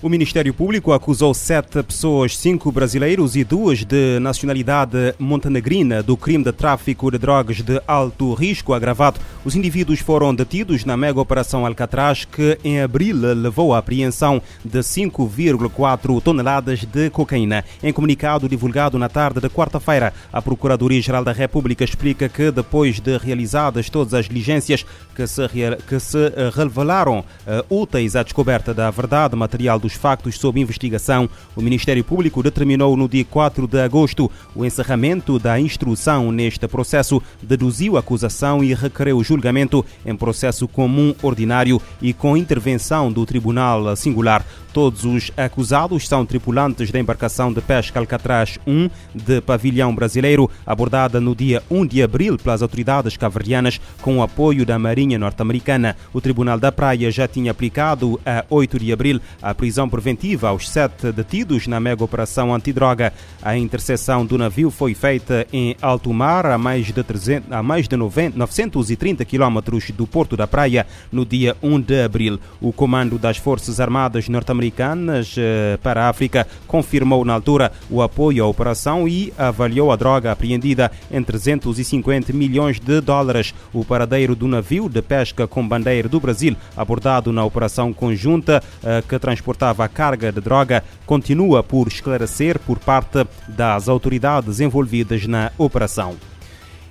O Ministério Público acusou sete pessoas, cinco brasileiros e duas de nacionalidade montenegrina, do crime de tráfico de drogas de alto risco agravado. Os indivíduos foram detidos na mega operação Alcatraz, que em abril levou à apreensão de 5,4 toneladas de cocaína. Em comunicado divulgado na tarde de quarta-feira, a Procuradoria-Geral da República explica que, depois de realizadas todas as diligências que se, que se revelaram uh, úteis à descoberta da verdade material do dos factos sob investigação, o Ministério Público determinou no dia 4 de agosto o encerramento da instrução neste processo, deduziu a acusação e requereu o julgamento em processo comum ordinário e com intervenção do Tribunal Singular. Todos os acusados são tripulantes da embarcação de pesca Alcatraz 1 de pavilhão brasileiro, abordada no dia 1 de abril pelas autoridades caverdianas com o apoio da Marinha norte-americana. O Tribunal da Praia já tinha aplicado a 8 de abril a prisão preventiva aos sete detidos na mega operação antidroga. A interseção do navio foi feita em alto mar a mais de, 300, a mais de 90, 930 quilómetros do Porto da Praia no dia 1 de abril. O comando das Forças Armadas norte-americanas americanas eh, para a África confirmou na altura o apoio à operação e avaliou a droga apreendida em 350 milhões de dólares. O paradeiro do navio de pesca com bandeira do Brasil, abordado na operação conjunta eh, que transportava a carga de droga, continua por esclarecer por parte das autoridades envolvidas na operação.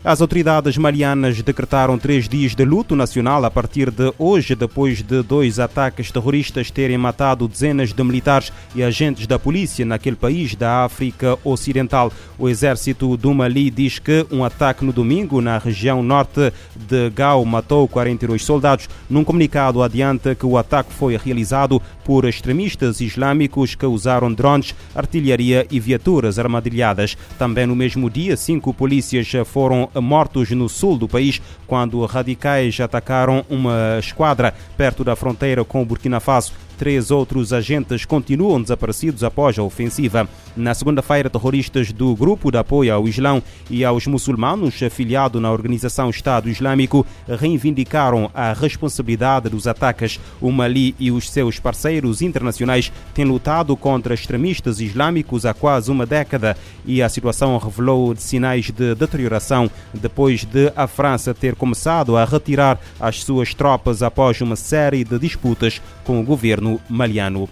As autoridades malianas decretaram três dias de luto nacional a partir de hoje, depois de dois ataques terroristas terem matado dezenas de militares e agentes da polícia naquele país da África Ocidental. O exército do Mali diz que um ataque no domingo na região norte de Gao matou 42 soldados. Num comunicado, adianta que o ataque foi realizado por extremistas islâmicos que usaram drones, artilharia e viaturas armadilhadas. Também no mesmo dia, cinco polícias foram mortos no sul do país quando radicais atacaram uma esquadra perto da fronteira com Burkina Faso. Três outros agentes continuam desaparecidos após a ofensiva. Na segunda-feira, terroristas do Grupo de Apoio ao Islão e aos Muçulmanos, afiliado na organização Estado Islâmico, reivindicaram a responsabilidade dos ataques. O Mali e os seus parceiros internacionais têm lutado contra extremistas islâmicos há quase uma década e a situação revelou sinais de deterioração depois de a França ter começado a retirar as suas tropas após uma série de disputas com o governo governo maliano.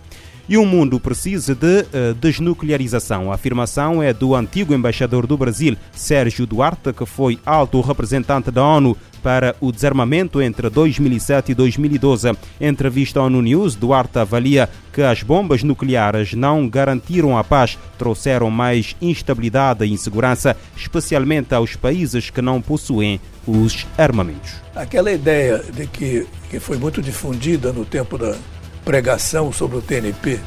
E o mundo precisa de uh, desnuclearização. A afirmação é do antigo embaixador do Brasil, Sérgio Duarte, que foi alto representante da ONU para o desarmamento entre 2007 e 2012. Em entrevista à ONU News, Duarte avalia que as bombas nucleares não garantiram a paz, trouxeram mais instabilidade e insegurança, especialmente aos países que não possuem os armamentos. Aquela ideia de que, que foi muito difundida no tempo da pregação sobre o TNP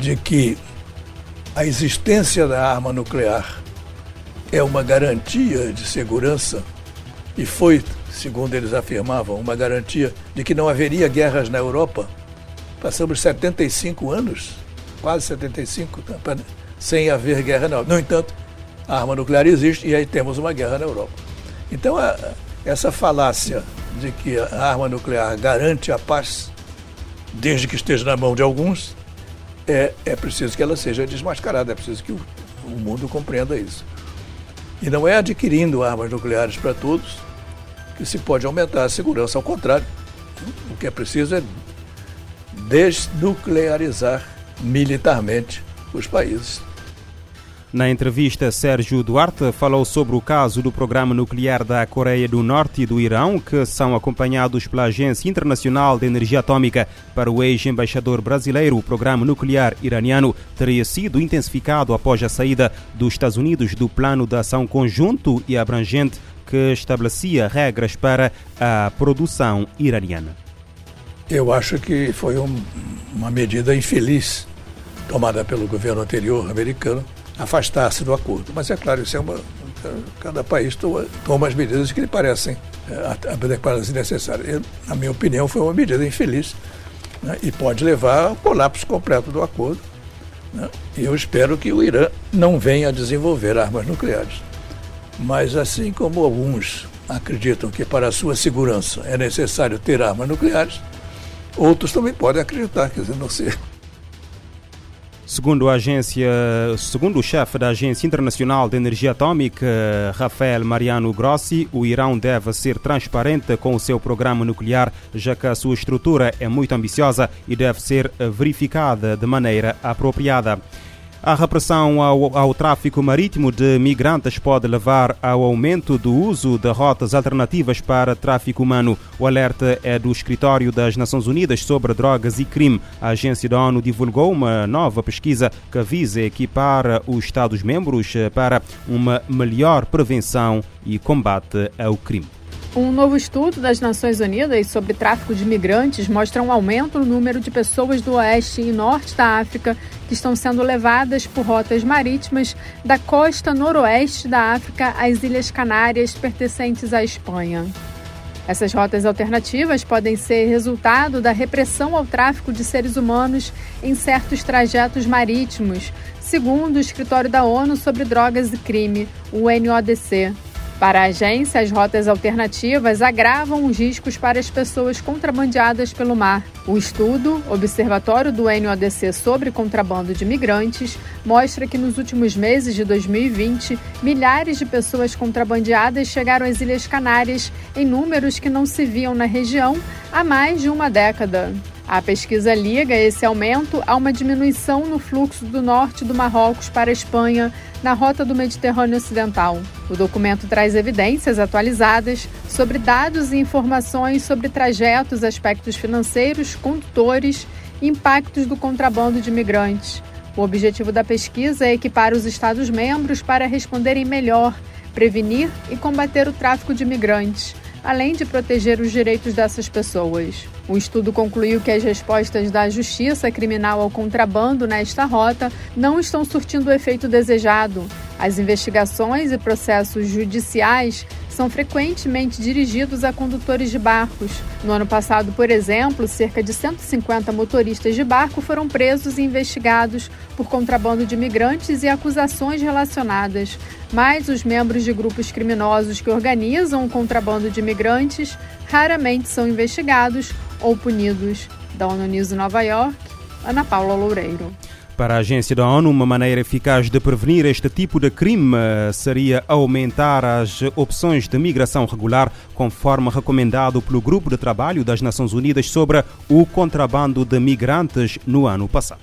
de que a existência da arma nuclear é uma garantia de segurança e foi, segundo eles afirmavam, uma garantia de que não haveria guerras na Europa. Passamos 75 anos, quase 75, tá, sem haver guerra na Europa. No entanto, a arma nuclear existe e aí temos uma guerra na Europa. Então, essa falácia de que a arma nuclear garante a paz desde que esteja na mão de alguns, é, é preciso que ela seja desmascarada, é preciso que o, o mundo compreenda isso. E não é adquirindo armas nucleares para todos que se pode aumentar a segurança, ao contrário. O que é preciso é desnuclearizar militarmente os países. Na entrevista, Sérgio Duarte falou sobre o caso do programa nuclear da Coreia do Norte e do Irão, que são acompanhados pela Agência Internacional de Energia Atômica. Para o ex-embaixador brasileiro, o programa nuclear iraniano teria sido intensificado após a saída dos Estados Unidos do Plano de Ação Conjunto e Abrangente que estabelecia regras para a produção iraniana. Eu acho que foi um, uma medida infeliz tomada pelo governo anterior americano afastar-se do acordo. Mas é claro, isso é uma. Cada país toma, as medidas que lhe parecem é, adequadas e necessárias. Na minha opinião, foi uma medida infeliz né, e pode levar ao colapso completo do acordo. Né, eu espero que o Irã não venha a desenvolver armas nucleares. Mas, assim como alguns acreditam que para a sua segurança é necessário ter armas nucleares, outros também podem acreditar, quer dizer, não sei Segundo a agência, segundo o chefe da Agência Internacional de Energia Atômica, Rafael Mariano Grossi, o Irão deve ser transparente com o seu programa nuclear, já que a sua estrutura é muito ambiciosa e deve ser verificada de maneira apropriada. A repressão ao, ao, tráfico marítimo de migrantes pode levar ao aumento do uso de rotas alternativas para tráfico humano. O alerta é do Escritório das Nações Unidas sobre Drogas e Crime. A agência da ONU divulgou uma nova pesquisa que visa equipar os Estados-membros para uma melhor prevenção e combate ao crime. Um novo estudo das Nações Unidas sobre tráfico de migrantes mostra um aumento no número de pessoas do oeste e norte da África que estão sendo levadas por rotas marítimas da costa noroeste da África às Ilhas Canárias pertencentes à Espanha. Essas rotas alternativas podem ser resultado da repressão ao tráfico de seres humanos em certos trajetos marítimos, segundo o Escritório da ONU sobre Drogas e Crime, o NODC. Para a agência, as rotas alternativas agravam os riscos para as pessoas contrabandeadas pelo mar. O estudo, Observatório do NODC sobre Contrabando de Migrantes, mostra que nos últimos meses de 2020, milhares de pessoas contrabandeadas chegaram às Ilhas Canárias em números que não se viam na região há mais de uma década. A pesquisa liga esse aumento a uma diminuição no fluxo do norte do Marrocos para a Espanha na rota do Mediterrâneo Ocidental. O documento traz evidências atualizadas sobre dados e informações sobre trajetos, aspectos financeiros, condutores e impactos do contrabando de imigrantes. O objetivo da pesquisa é equipar os Estados-membros para responderem melhor, prevenir e combater o tráfico de imigrantes além de proteger os direitos dessas pessoas. O estudo concluiu que as respostas da justiça criminal ao contrabando nesta rota não estão surtindo o efeito desejado. As investigações e processos judiciais são frequentemente dirigidos a condutores de barcos. No ano passado, por exemplo, cerca de 150 motoristas de barco foram presos e investigados por contrabando de imigrantes e acusações relacionadas. Mas os membros de grupos criminosos que organizam o contrabando de imigrantes raramente são investigados ou punidos. Da ONU News Nova York, Ana Paula Loureiro. Para a agência da ONU, uma maneira eficaz de prevenir este tipo de crime seria aumentar as opções de migração regular, conforme recomendado pelo Grupo de Trabalho das Nações Unidas sobre o contrabando de migrantes no ano passado.